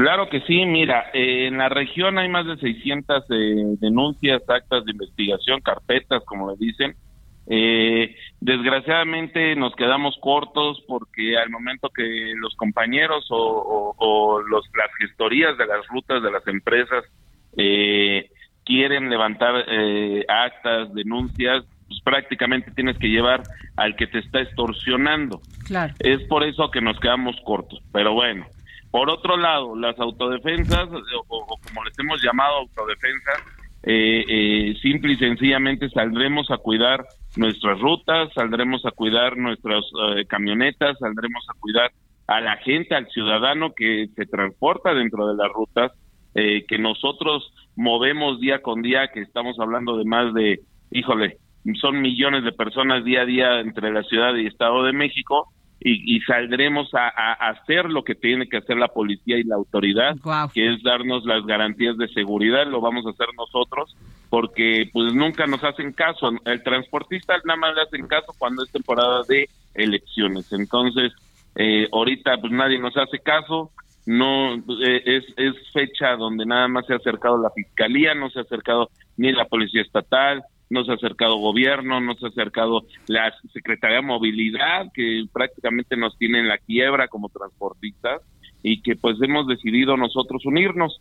Claro que sí, mira, eh, en la región hay más de 600 eh, denuncias, actas de investigación, carpetas, como le dicen. Eh, desgraciadamente nos quedamos cortos porque al momento que los compañeros o, los, las gestorías de las rutas de las empresas quieren levantar actas, denuncias, pues prácticamente tienes que llevar al que te está extorsionando. Claro. Es por eso que nos quedamos cortos, pero bueno. Por otro lado, las autodefensas, o, como les hemos llamado autodefensas, eh, eh, simple y sencillamente saldremos a cuidar nuestras rutas, saldremos a cuidar nuestras eh, camionetas, saldremos a cuidar a la gente, al ciudadano que se transporta dentro de las rutas, que nosotros movemos día con día, que estamos hablando de más de, híjole, son millones de personas día a día entre la ciudad y Estado de México, y, saldremos a, hacer lo que tiene que hacer la policía y la autoridad, que es darnos las garantías de seguridad, lo vamos a hacer nosotros, porque pues nunca nos hacen caso, el transportista nada más le hacen caso cuando es temporada de elecciones, entonces eh, ahorita pues nadie nos hace caso, no eh, es, es fecha donde nada más se ha acercado la fiscalía, no se ha acercado ni la policía estatal, no se ha acercado gobierno, no se ha acercado la Secretaría de Movilidad, que prácticamente nos tiene en la quiebra como transportistas y que pues hemos decidido nosotros unirnos,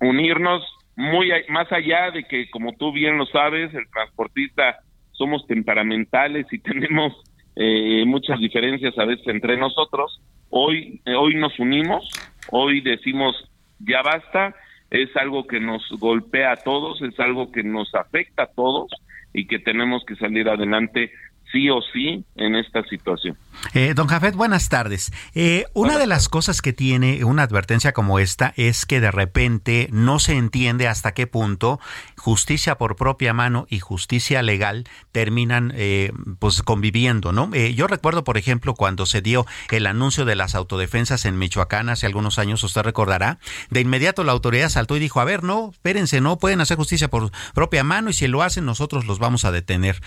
unirnos muy más allá de que como tú bien lo sabes, el transportista somos temperamentales y tenemos eh, muchas diferencias a veces entre nosotros. Hoy, eh, hoy nos unimos, hoy decimos ya basta es algo que nos golpea a todos, es algo que nos afecta a todos y que tenemos que salir adelante sí o sí en esta situación. Eh, don Jafet, buenas tardes. Eh, una de las cosas que tiene una advertencia como esta es que de repente no se entiende hasta qué punto justicia por propia mano y justicia legal terminan eh, pues conviviendo, ¿no? yo recuerdo, por ejemplo, cuando se dio el anuncio de las autodefensas en Michoacán hace algunos años, usted recordará, de inmediato la autoridad saltó y dijo, a ver, no, espérense, no pueden hacer justicia por propia mano y si lo hacen nosotros los vamos a detener.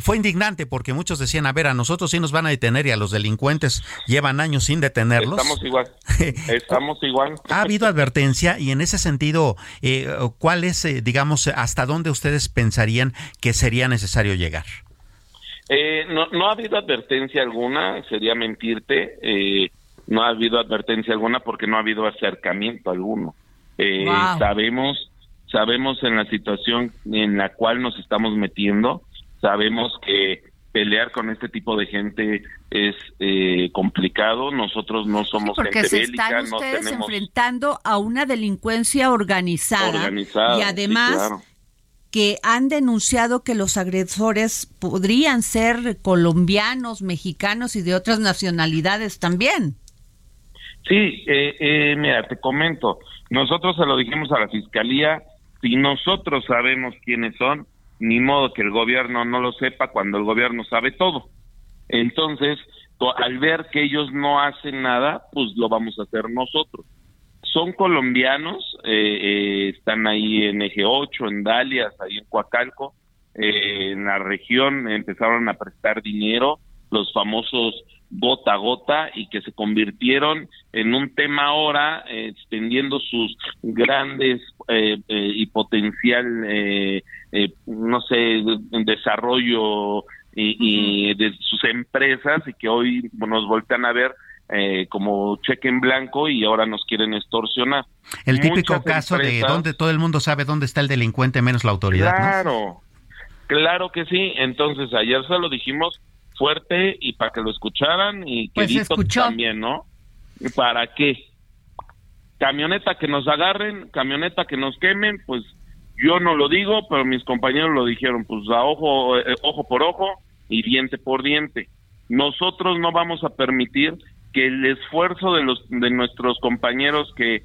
fue indignante porque muchos decían, a ver, a nosotros sí nos van a detener y a los delincuentes llevan años sin detenerlos. Estamos igual. Estamos igual. ¿Ha habido advertencia y en ese sentido, eh, cuál es, eh, digamos, hasta dónde ustedes pensarían que sería necesario llegar? Eh, no, no ha habido advertencia alguna, sería mentirte. Eh, no ha habido advertencia alguna porque no ha habido acercamiento alguno. Sabemos, sabemos en la situación en la cual nos estamos metiendo, sabemos que pelear con este tipo de gente es eh, complicado. Nosotros no somos porque gente se están ustedes enfrentando a una delincuencia organizada, y además que han denunciado que los agresores podrían ser colombianos, mexicanos y de otras nacionalidades también. Sí, eh, eh, mira, te comento, nosotros se lo dijimos a la fiscalía, si nosotros sabemos quiénes son, ni modo que el gobierno no lo sepa cuando el gobierno sabe todo. Entonces, al ver que ellos no hacen nada, pues lo vamos a hacer nosotros. Son colombianos, eh, eh, están ahí en Eje 8, en Dalias, ahí en Coacalco, eh, en la región empezaron a prestar dinero, los famosos gota a gota y que se convirtieron en un tema ahora, eh, extendiendo sus grandes eh, eh, y potencial, no sé, desarrollo y, de sus empresas y que hoy nos voltean a ver como cheque en blanco y ahora nos quieren extorsionar. El típico caso de donde todo el mundo sabe dónde está el delincuente menos la autoridad. Claro, claro que sí. Entonces ayer se lo dijimos fuerte y para que lo escucharan y que pues también, ¿no? ¿Para qué? Camioneta que nos agarren, camioneta que nos quemen, pues yo no lo digo, pero mis compañeros lo dijeron, pues a ojo, eh, ojo por ojo y diente por diente. Nosotros no vamos a permitir que el esfuerzo de los de nuestros compañeros que,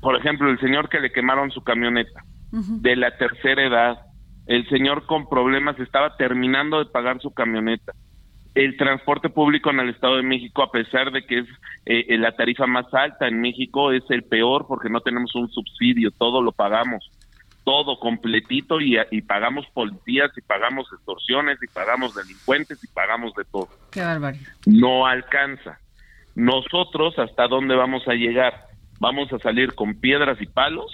por ejemplo, el señor que le quemaron su camioneta, de la tercera edad, el señor con problemas estaba terminando de pagar su camioneta el transporte público en el Estado de México, a pesar de que es eh, la tarifa más alta en México, es el peor porque no tenemos un subsidio, todo lo pagamos, todo completito y, pagamos policías y pagamos extorsiones y pagamos delincuentes y pagamos de todo. Qué barbaridad. No alcanza. Nosotros, ¿hasta dónde vamos a llegar? Vamos a salir con piedras y palos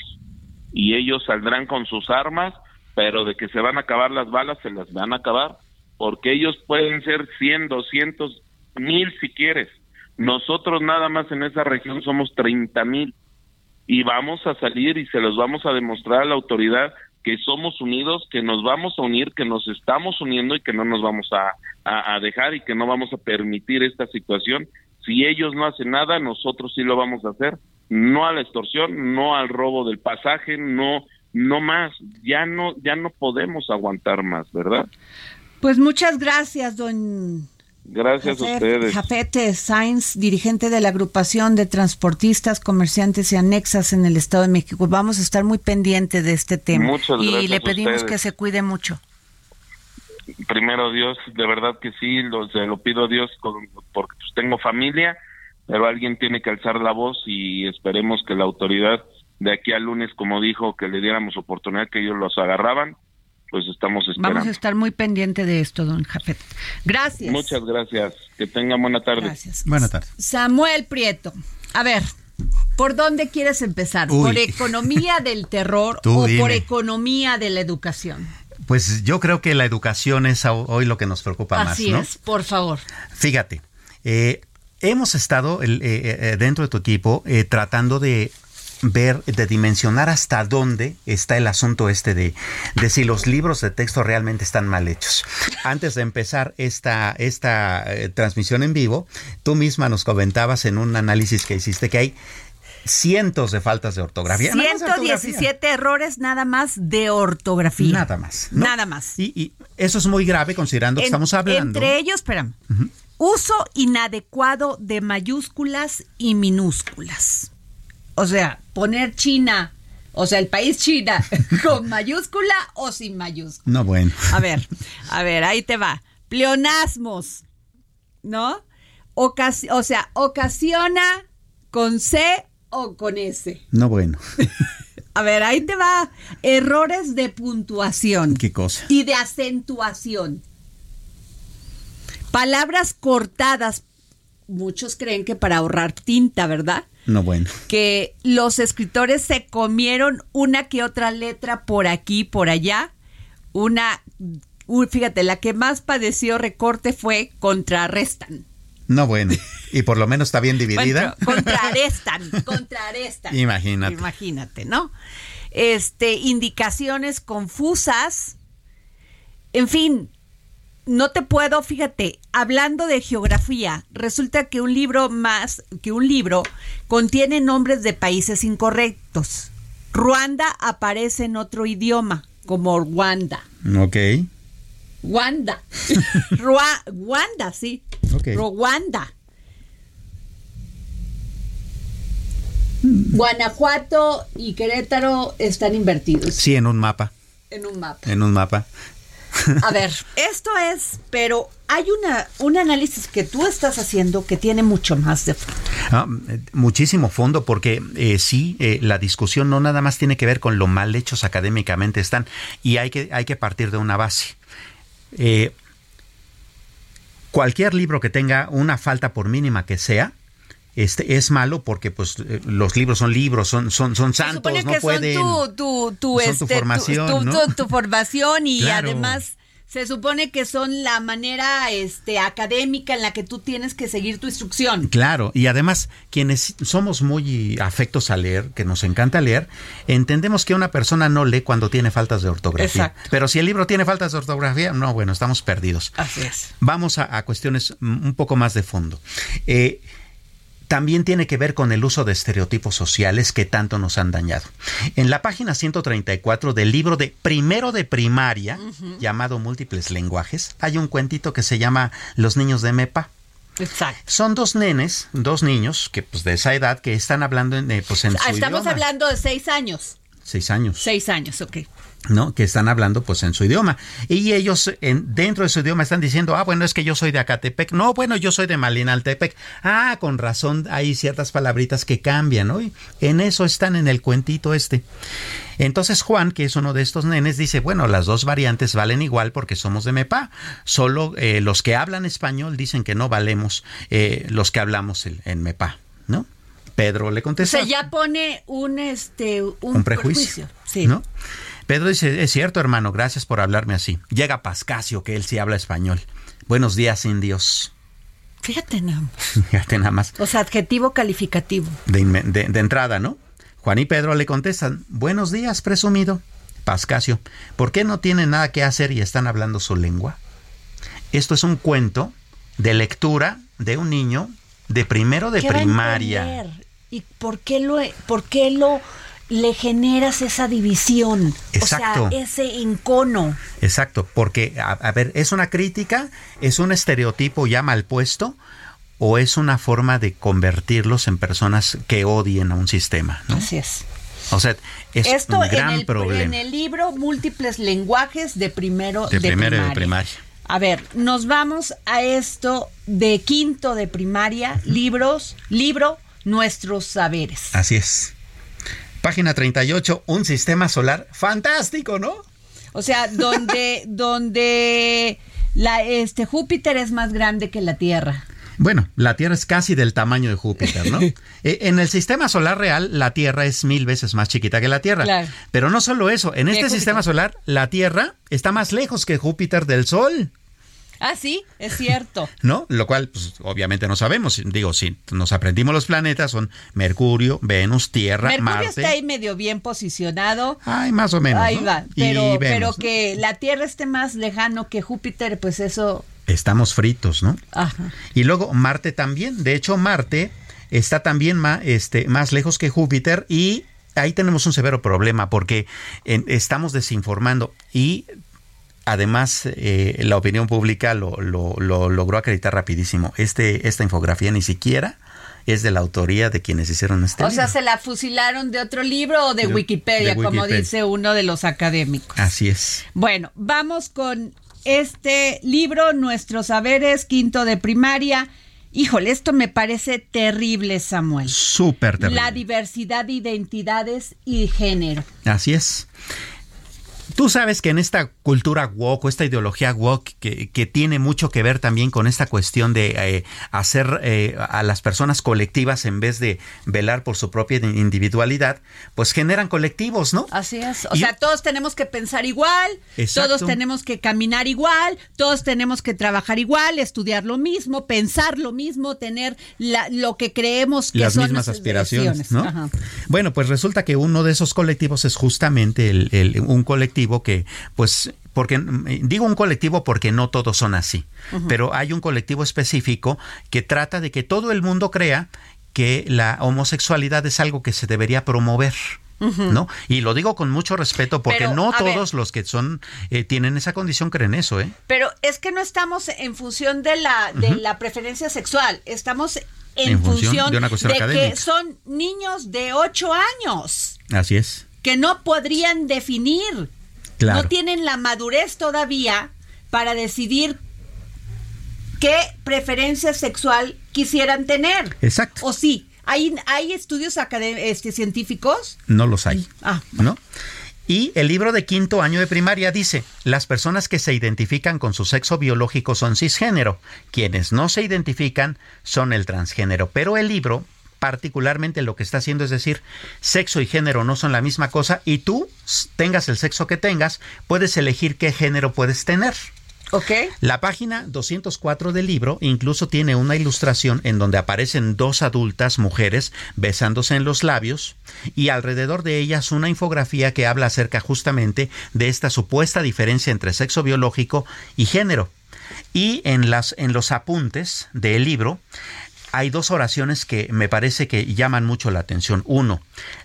y ellos saldrán con sus armas, pero de que se van a acabar las balas, se las van a acabar porque ellos pueden ser 100, 200, mil si quieres. Nosotros nada más en esa región somos 30 mil y vamos a salir y se los vamos a demostrar a la autoridad que somos unidos, que nos vamos a unir, que nos estamos uniendo y que no nos vamos a, a, dejar y que no vamos a permitir esta situación. Si ellos no hacen nada, nosotros sí lo vamos a hacer. No a la extorsión, no al robo del pasaje, no, no más. Ya no, ya no podemos aguantar más, ¿verdad? Pues muchas gracias, don. Gracias a ustedes. Jafete Sainz, dirigente de la agrupación de transportistas, comerciantes y anexas en el Estado de México. Vamos a estar muy pendientes de este tema. Muchas y le pedimos que se cuide mucho. Primero Dios, de verdad que sí, lo, se lo pido a Dios porque pues, tengo familia, pero alguien tiene que alzar la voz y esperemos que la autoridad de aquí al lunes, como dijo, que le diéramos oportunidad que ellos los agarraban pues estamos esperando. Vamos a estar muy pendiente de esto, don Jafet. Gracias. Muchas gracias. Que tengan buena tarde. Gracias. Buena tarde. Samuel Prieto. A ver, ¿por dónde quieres empezar? ¿Por economía del terror o por economía de la educación? Pues yo creo que la educación es hoy lo que nos preocupa más. Así es, por favor. Fíjate, eh, hemos estado eh, eh, dentro de tu equipo tratando de ver, de dimensionar hasta dónde está el asunto este de, de si los libros de texto realmente están mal hechos. Antes de empezar esta, esta eh, transmisión en vivo, tú misma nos comentabas en un análisis que hiciste que hay cientos de faltas de ortografía. 117 errores nada más de ortografía. Nada más. Nada más. Y, eso es muy grave considerando que estamos hablando. Entre ellos, espera, uso inadecuado de mayúsculas y minúsculas. O sea, poner China, o sea, el país China, con mayúscula o sin mayúscula. No, bueno. A ver, a ver, ahí te va. Pleonasmos, ¿no? o sea, ocasiona con C o con S. No, bueno. A ver, ahí te va. Errores de puntuación. ¿Qué cosa? Y de acentuación. Palabras cortadas. Muchos creen que para ahorrar tinta, ¿verdad? No, bueno. Que los escritores se comieron una que otra letra por aquí, por allá. Una, fíjate, la que más padeció recorte fue contrarrestan. No, bueno. Y por lo menos está bien dividida. contrarrestan, contrarrestan. Imagínate. Imagínate, ¿no? Este, indicaciones confusas. En fin, no te puedo, fíjate, hablando de geografía, resulta que un libro más, que un libro contiene nombres de países incorrectos. Ruanda aparece en otro idioma, como Rwanda. Ok. Ruanda. Ruanda, sí. Rwanda. Guanajuato y Querétaro están invertidos. Sí, en un mapa. En un mapa. En un mapa. A ver, esto es, pero hay una, un análisis que tú estás haciendo que tiene mucho más de fondo. Ah, muchísimo fondo, porque eh, sí, eh, la discusión no nada más tiene que ver con lo mal hechos académicamente están, y hay que, hay que partir de una base. Eh, cualquier libro que tenga una falta por mínima que sea, este es malo porque pues eh, los libros son libros, son son son santos, no que pueden. Son tu, tu, este, formación, tu, formación y además se supone que son la manera este académica en la que tú tienes que seguir tu instrucción. Claro, y además quienes somos muy afectos a leer, que nos encanta leer, entendemos que una persona no lee cuando tiene faltas de ortografía. Pero si el libro tiene faltas de ortografía, no, bueno, estamos perdidos. Así es. Vamos a, a cuestiones un poco más de fondo. Eh, también tiene que ver con el uso de estereotipos sociales que tanto nos han dañado. En la página 134 del libro de primero de primaria, llamado Múltiples Lenguajes, hay un cuentito que se llama Los niños de Mepa. Exacto. Son dos nenes, dos niños que pues de esa edad que están hablando en, eh, pues, en ah, Estamos hablando de seis años. Seis años. Seis años, ok. ¿No? que están hablando pues en su idioma. Y ellos en, dentro de su idioma están diciendo, ah, bueno, es que yo soy de Acatepec. No, bueno, yo soy de Malinaltepec. Ah, con razón hay ciertas palabritas que cambian, ¿no? en eso están en el cuentito este. Entonces Juan, que es uno de estos nenes, dice, bueno, las dos variantes valen igual porque somos de MEPA. Solo eh, los que hablan español dicen que no valemos eh, los que hablamos en MEPA, ¿no? Pedro le contesta. Se ya pone un este un, prejuicio, sí. ¿no? Pedro dice, es cierto, hermano, gracias por hablarme así. Llega Pascasio, que él sí habla español. Buenos días, indios. Fíjate nada más. Fíjate nada más. O sea, adjetivo calificativo. De, entrada, ¿no? Juan y Pedro le contestan, buenos días, presumido. Pascasio, ¿por qué no tienen nada que hacer y están hablando su lengua? Esto es un cuento de lectura de un niño de primero de primaria. ¿Y por qué lo, por qué lo le generas esa división, Exacto. o sea, ese encono. Exacto, porque, a, ver, ¿es una crítica? ¿Es un estereotipo ya mal puesto? ¿O es una forma de convertirlos en personas que odien a un sistema? Así es. O sea, es un gran en el, problema. En el libro Múltiples lenguajes de primero de, primero de primaria. A ver, nos vamos a esto de quinto de primaria, libros, libro, nuestros saberes. Así es. Página 38, un sistema solar fantástico, ¿no? O sea, donde, donde la, este, Júpiter es más grande que la Tierra. Bueno, la Tierra es casi del tamaño de Júpiter, ¿no? Eh, en el sistema solar real, la Tierra es mil veces más chiquita que la Tierra. Claro. Pero no solo eso, en este sistema solar, la Tierra está más lejos que Júpiter del Sol. Ah, sí, es cierto. ¿No? Lo cual, pues, obviamente no sabemos. Digo, si nos aprendimos los planetas, son Mercurio, Venus, Tierra, Mercurio Marte. está ahí medio bien posicionado. Ay, más o menos. Ahí va. Pero, pero que la Tierra esté más lejano que Júpiter, pues eso. Estamos fritos, ¿no? Ajá. Y luego Marte también. De hecho, Marte está también más, este, más lejos que Júpiter y ahí tenemos un severo problema porque estamos desinformando y Además, eh, la opinión pública lo, logró acreditar rapidísimo. Este, esta infografía ni siquiera es de la autoría de quienes hicieron este O sea, ¿se la fusilaron de otro libro o de, Wikipedia, como dice uno de los académicos? Así es. Bueno, vamos con este libro, Nuestros Saberes, quinto de primaria. Híjole, esto me parece terrible, Samuel. Súper terrible. La diversidad de identidades y género. Así es. Tú sabes que en esta cultura woke, esta ideología woke, que, que tiene mucho que ver también con esta cuestión de eh, hacer eh, a las personas colectivas en vez de velar por su propia individualidad, pues generan colectivos, ¿no? Así es. O sea, todos tenemos que pensar igual, todos tenemos que caminar igual, todos tenemos que trabajar igual, estudiar lo mismo, pensar lo mismo, tener lo que creemos que las son mismas aspiraciones, ¿no? Bueno, pues resulta que uno de esos colectivos es justamente el, un colectivo que, pues, porque digo un colectivo porque no todos son así, pero hay un colectivo específico que trata de que todo el mundo crea que la homosexualidad es algo que se debería promover. ¿No? Y lo digo con mucho respeto porque no todos los que son eh, tienen esa condición creen eso, ¿eh? Pero es que no estamos en función de la de la preferencia sexual, estamos en, función, de, una que son niños de 8 años. Así es. Que no podrían definir no tienen la madurez todavía para decidir qué preferencia sexual quisieran tener. Exacto. O sí, ¿hay, hay estudios este, científicos? No los hay. Ah, ¿No? Y el libro de quinto año de primaria dice, las personas que se identifican con su sexo biológico son cisgénero, quienes no se identifican son el transgénero. Pero el libro particularmente lo que está haciendo es decir, sexo y género no son la misma cosa y tú, tengas el sexo que tengas, puedes elegir qué género puedes tener. Ok. La página 204 del libro incluso tiene una ilustración en donde aparecen dos adultas mujeres besándose en los labios y alrededor de ellas una infografía que habla acerca justamente de esta supuesta diferencia entre sexo biológico y género. Y en, las, en los apuntes del libro hay dos oraciones que me parece que llaman mucho la atención. Uno,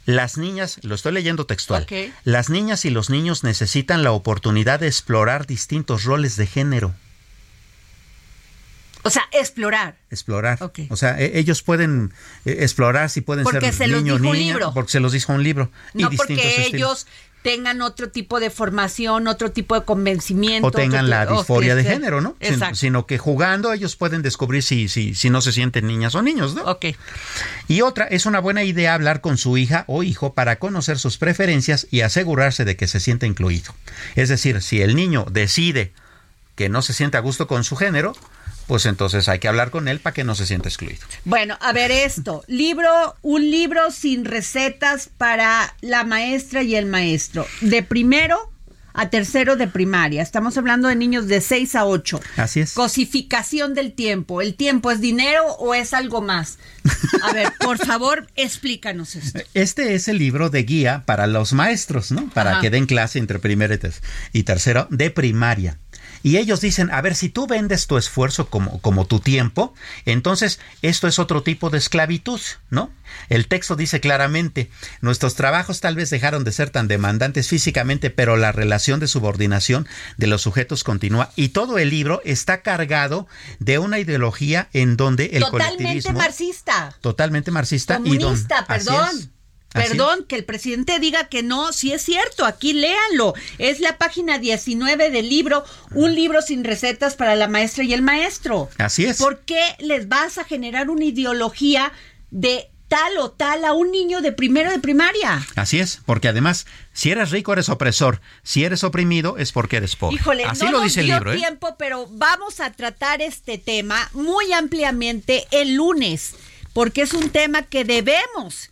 las niñas, lo estoy leyendo textual, las niñas y los niños necesitan la oportunidad de explorar distintos roles de género. O sea, explorar. Explorar. O sea, e, ellos pueden eh, explorar si pueden porque ser niño o niña. libro. Porque se los dijo un libro. No porque ellos tengan otro tipo de formación, otro tipo de convencimiento. O tengan la disforia de género, ¿no? Exacto. Sino que jugando ellos pueden descubrir si, si, si no se sienten niñas o niños, ¿no? Ok. Y otra, es una buena idea hablar con su hija o hijo para conocer sus preferencias y asegurarse de que se sienta incluido. Es decir, si el niño decide que no se siente a gusto con su género, pues entonces hay que hablar con él para que no se sienta excluido. Bueno, a ver esto, libro, un libro sin recetas para la maestra y el maestro, de primero a tercero de primaria. Estamos hablando de niños de 6 a 8. Así es. Cosificación del tiempo. ¿El tiempo es dinero o es algo más? A ver, por favor, explícanos esto. Este es el libro de guía para los maestros, ¿no? Para que den clase entre primero y tercero de primaria. Y ellos dicen, a ver, si tú vendes tu esfuerzo como, como tu tiempo, entonces esto es otro tipo de esclavitud, ¿no? El texto dice claramente, nuestros trabajos tal vez dejaron de ser tan demandantes físicamente, pero la relación de subordinación de los sujetos continúa y todo el libro está cargado de una ideología en donde el totalmente marxista. Totalmente marxista. Comunista, perdón. Perdón, que el presidente diga que no, sí es cierto, aquí léanlo. Es la página 19 del libro, un libro sin recetas para la maestra y el maestro. Así es. ¿Por qué les vas a generar una ideología de tal o tal a un niño de primero de primaria? Así es, porque además, si eres rico eres opresor, si eres oprimido es porque eres pobre. Híjole, Así no lo dice nos el dio libro. ¿eh? tiempo, pero vamos a tratar este tema muy ampliamente el lunes, porque es un tema que debemos